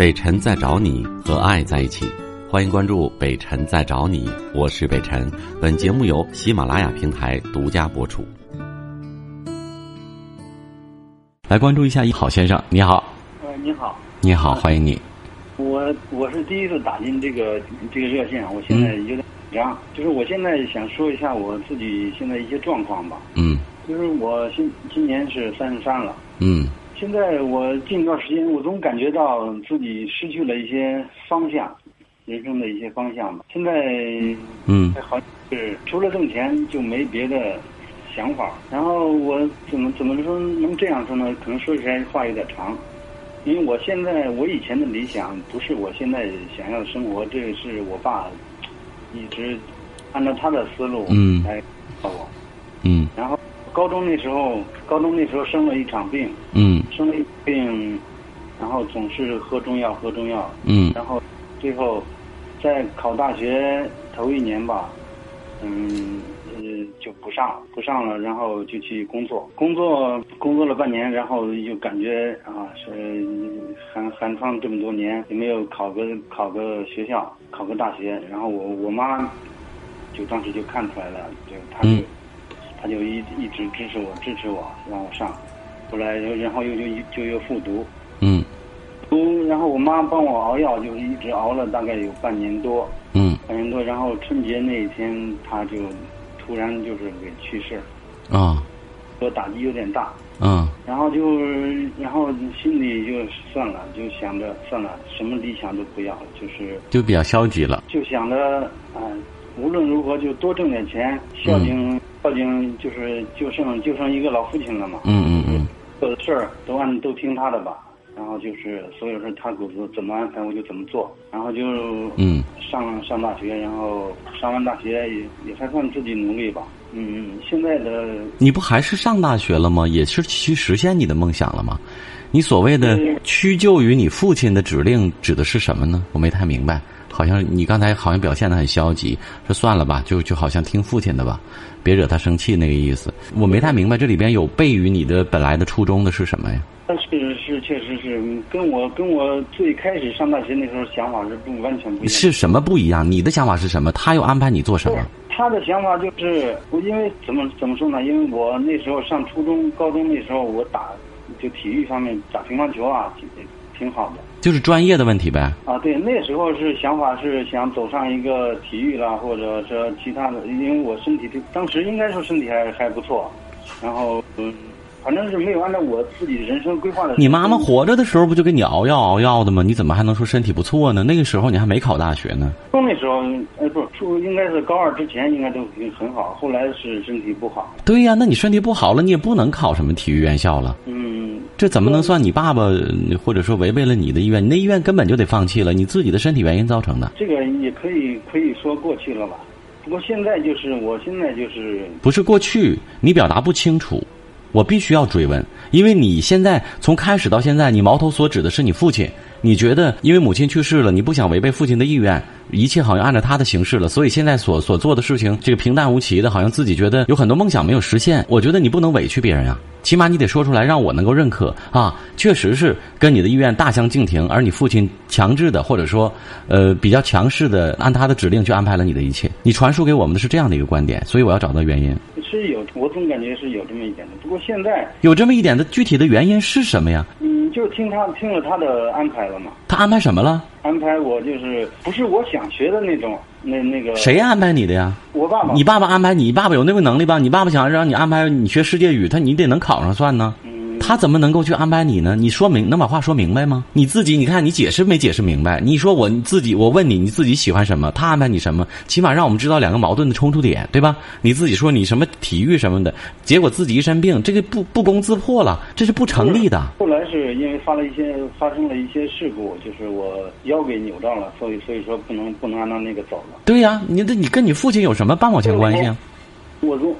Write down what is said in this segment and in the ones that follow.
北辰在找你和爱在一起，欢迎关注北辰在找你，我是北辰。本节目由喜马拉雅平台独家播出。来关注一下一好先生，你好，呃，你好，你好，欢迎你。我我是第一次打进这个这个热线，我现在有点紧张，就是我现在想说一下我自己现在一些状况吧。嗯就是我今今年是三十三了，嗯现在我近一段时间我总感觉到自己失去了一些方向，人生的一些方向吧。现在嗯好像是除了挣钱就没别的想法。然后我怎么怎么说能这样说呢？可能说起来话有点长，因为我现在我以前的理想不是我现在想要的生活，这个是我爸一直按照他的思路嗯来教我。嗯然后高中那时候，高中那时候生了一场病，嗯。生了一病，然后总是喝中药，喝中药，嗯。然后最后在考大学头一年吧，嗯呃就不上了不上了，然后就去工作，工作工作了半年，然后就感觉啊是寒寒窗这么多年也没有考个考个学校，考个大学，然后我我妈就当时就看出来了，就她就、嗯她就一一直支持我支持我让我上，后来又然后又就就又复读，嗯。读，然后我妈帮我熬药，就一直熬了大概有半年多，嗯。半年多。然后春节那一天，他就突然就是给去世，啊。我打击有点大。嗯。然后就，然后心里就算了，就想着算了，什么理想都不要了，就是就比较消极了。就想着，啊、无论如何就多挣点钱，孝敬、孝敬，就是就剩就剩一个老父亲了嘛。嗯嗯嗯做的事儿都按都听他的吧，然后就是所有事他给我怎么安排我就怎么做，然后就嗯上上大学，然后上完大学也也还算自己努力吧。嗯，现在的你不还是上大学了吗？也是去实现你的梦想了吗？你所谓的嗯屈就于你父亲的指令，指的是什么呢？我没太明白。好像你刚才好像表现的很消极，说算了吧，就就好像听父亲的吧，别惹他生气那个意思。我没太明白这里边有悖于你的本来的初衷的是什么呀？但是是确实是跟我跟我最开始上大学那时候想法是不完全不一样。是什么不一样？你的想法是什么？他又安排你做什么？他的想法就是，我因为怎么怎么说呢？因为我那时候上初中、高中那时候，我打就体育方面打乒乓球啊，挺挺好的。就是专业的问题呗。啊，对，那时候是想法是想走上一个体育啦，或者说其他的，因为我身体当时应该说身体还还不错，然后嗯，反正是没有按照我自己人生规划的。你妈妈活着的时候不就给你熬药熬药的吗？你怎么还能说身体不错呢？那个时候你还没考大学呢。初那时候，呃，不是初，应该是高二之前应该都已经很好，后来是身体不好。对呀、那你身体不好了，你也不能考什么体育院校了。嗯，这怎么能算你爸爸呃或者说违背了你的意愿？你那意愿根本就得放弃了，你自己的身体原因造成的，这个也可以可以说过去了吧。不过现在就是，我现在就是，不是过去你表达不清楚，我必须要追问，因为你现在从开始到现在，你矛头所指的是你父亲，你觉得因为母亲去世了，你不想违背父亲的意愿，一切好像按照他的形式了，所以现在所所做的事情，这个平淡无奇的，好像自己觉得有很多梦想没有实现。我觉得你不能委屈别人啊，起码你得说出来，让我能够认可啊，确实是跟你的意愿大相径庭，而你父亲强制的或者说呃比较强势的按他的指令去安排了你的一切。你传输给我们的是这样的一个观点，所以我要找到原因。是有，我总感觉是有这么一点的。不过现在，有这么一点的具体的原因是什么呀？嗯，就听他听了他的安排了嘛。他安排什么了？安排我就是不是我想学的那种，那那个谁安排你的呀？我爸爸，你爸爸安排你，你爸爸有那个能力吧？你爸爸想让你安排你学世界语，他你得能考上算呢。嗯他怎么能够去安排你呢？你说明能把话说明白吗？你自己你看你解释没解释明白？你说我你自己我问你你自己喜欢什么？他安排你什么？起码让我们知道两个矛盾的冲突点，对吧？你自己说你什么体育什么的，结果自己一身病，这个不不攻自破了，这是不成立的。后来是因为发了一些发生了一些事故，就是我腰给扭到了，所以所以说不能不能按照那个走了。对呀、你这你跟你父亲有什么半毛钱关系啊？我如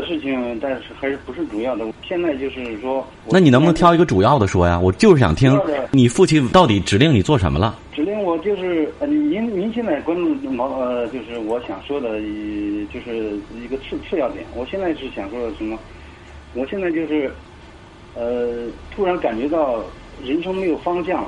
的事情，但是还是不是主要的。现在就是说，那你能不能挑一个主要的说呀？我就是想听你父亲到底指令你做什么了。指令我就是呃，您您现在关注毛呃，就是我想说的，呃就是一个次次要点。我现在是想说的什么？我现在就是呃，突然感觉到人生没有方向，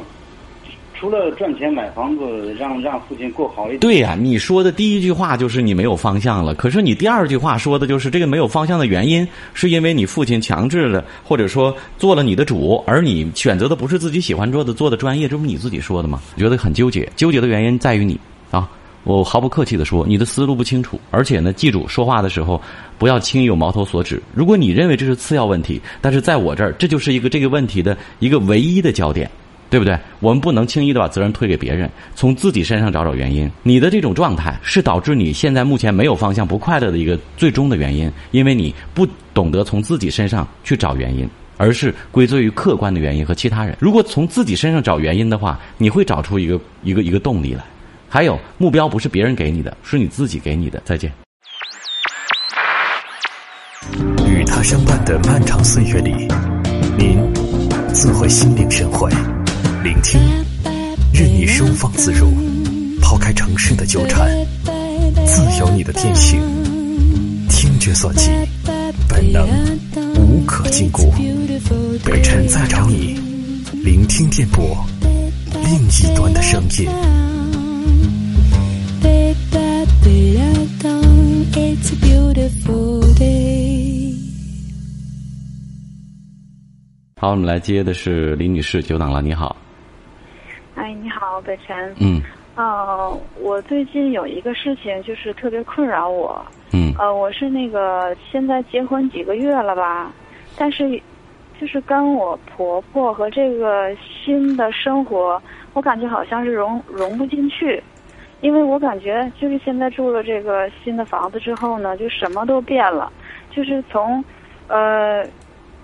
除了赚钱买房子，让让父亲过好一点。对呀、你说的第一句话就是你没有方向了。可是你第二句话说的就是这个没有方向的原因，是因为你父亲强制了，或者说做了你的主，而你选择的不是自己喜欢做的做的专业，这不是你自己说的吗？觉得很纠结，纠结的原因在于你啊。我毫不客气的说，你的思路不清楚，而且呢，记住说话的时候不要轻易有矛头所指。如果你认为这是次要问题，但是在我这儿，这就是一个这个问题的一个唯一的焦点。对不对？我们不能轻易的把责任推给别人，从自己身上找找原因。你的这种状态是导致你现在目前没有方向、不快乐的一个最终的原因，因为你不懂得从自己身上去找原因，而是归罪于客观的原因和其他人。如果从自己身上找原因的话，你会找出一个一个一个动力来。还有，目标不是别人给你的，是你自己给你的。再见。与他相伴的漫长岁月里，您自会心领神会。聆听，任你收放自如，抛开城市的纠缠，自由你的天性。听觉所及，本能无可禁锢。北辰在找你，聆听电波，另一端的声音。好，我们来接的是李女士，久等了，你好。北辰。嗯呃，我最近有一个事情，就是特别困扰我。嗯呃，我是那个现在结婚几个月了吧，但是就是跟我婆婆和这个新的生活，我感觉好像是融融不进去，因为我感觉就是现在住了这个新的房子之后呢，就什么都变了，就是从呃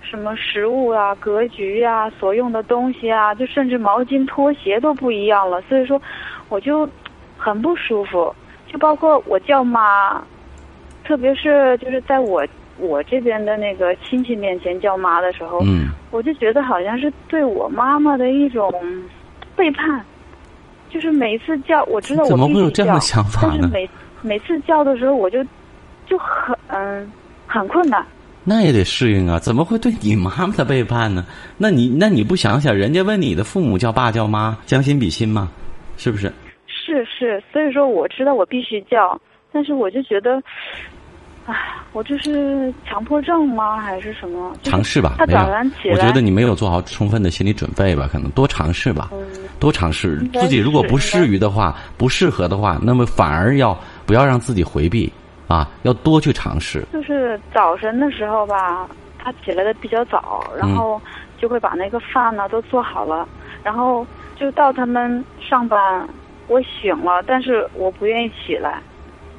什么食物啊、格局啊、所用的东西啊，就甚至毛巾、拖鞋都不一样了。所以说，我就很不舒服。就包括我叫妈，特别是就是在我我这边的那个亲戚面前叫妈的时候，嗯我就觉得好像是对我妈妈的一种背叛。就是每一次叫，我知道我怎么会有这样的想法呢但是每每次叫的时候，我就就很嗯很困难。那也得适应啊，怎么会对你妈妈的背叛呢？那你那你不想想，人家问你的父母叫爸叫妈，将心比心吗？是不是？是是，所以说我知道我必须叫，但是我就觉得，唉，我这是强迫症吗？还是什么？就是尝试吧，他没有早上起。来，我觉得你没有做好充分的心理准备吧，可能多尝试吧，嗯多尝试。自己如果不适于的话，不适合的话，那么反而要不要让自己回避啊？要多去尝试。就是早晨的时候吧，他起来的比较早，然嗯后就会把那个饭呢都做好了，然后就到他们上班，我醒了，但是我不愿意起来，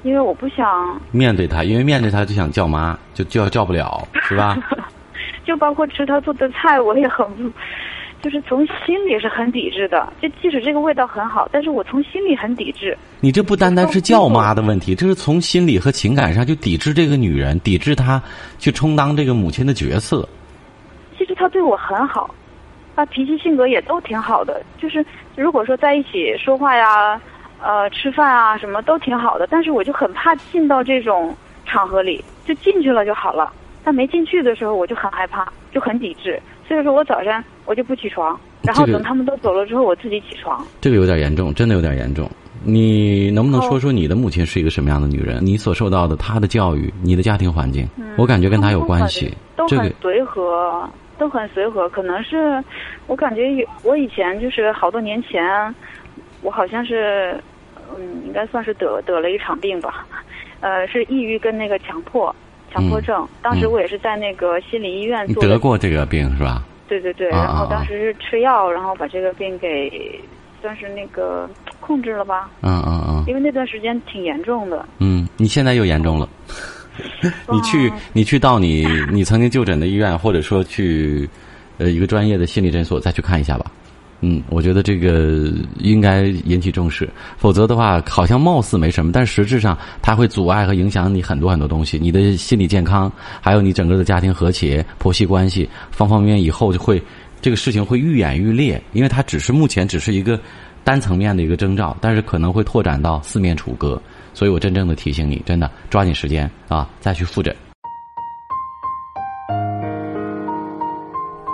因为我不想，面对他，因为面对他就想叫妈，就就要叫不了，是吧？就包括吃他做的菜，我也很不。就是从心里是很抵制的，就即使这个味道很好，但是我从心里很抵制。你这不单单是叫妈的问题，这是从心理和情感上就抵制这个女人，抵制她去充当这个母亲的角色。其实她对我很好，她脾气性格也都挺好的。就是如果说在一起说话呀、呃吃饭啊什么都挺好的，但是我就很怕进到这种场合里，就进去了就好了。但没进去的时候，我就很害怕，就很抵制。所以说我早上我就不起床，然后等他们都走了之后，我自己起床。这个有点严重，真的有点严重。你能不能哦说说你的母亲是一个什么样的女人？你所受到的她的教育，你的家庭环境，我感觉跟她有关系。都很随和，都很随和。可能是我感觉有我以前就是好多年前，我好像是嗯，应该算是得得了一场病吧，呃，是抑郁跟那个强迫强迫症。当时嗯我也是在那个心理医院你做的得过这个病是吧？对对对，啊然后当时是吃药，然后把这个病给算是那个 控制了吧，嗯嗯嗯因为那段时间挺严重的。嗯，你现在又严重了。你去你去到你你曾经就诊的医院，或者说去呃一个专业的心理诊所再去看一下吧。嗯，我觉得这个应该引起重视，否则的话，好像貌似没什么，但实质上它会阻碍和影响你很多很多东西，你的心理健康，还有你整个的家庭和谐、婆媳关系方方面面，以后就会这个事情会愈演愈烈，因为它只是目前只是一个单层面的一个征兆，但是可能会拓展到四面楚歌，所以我真正的提醒你，真的抓紧时间啊，再去复诊。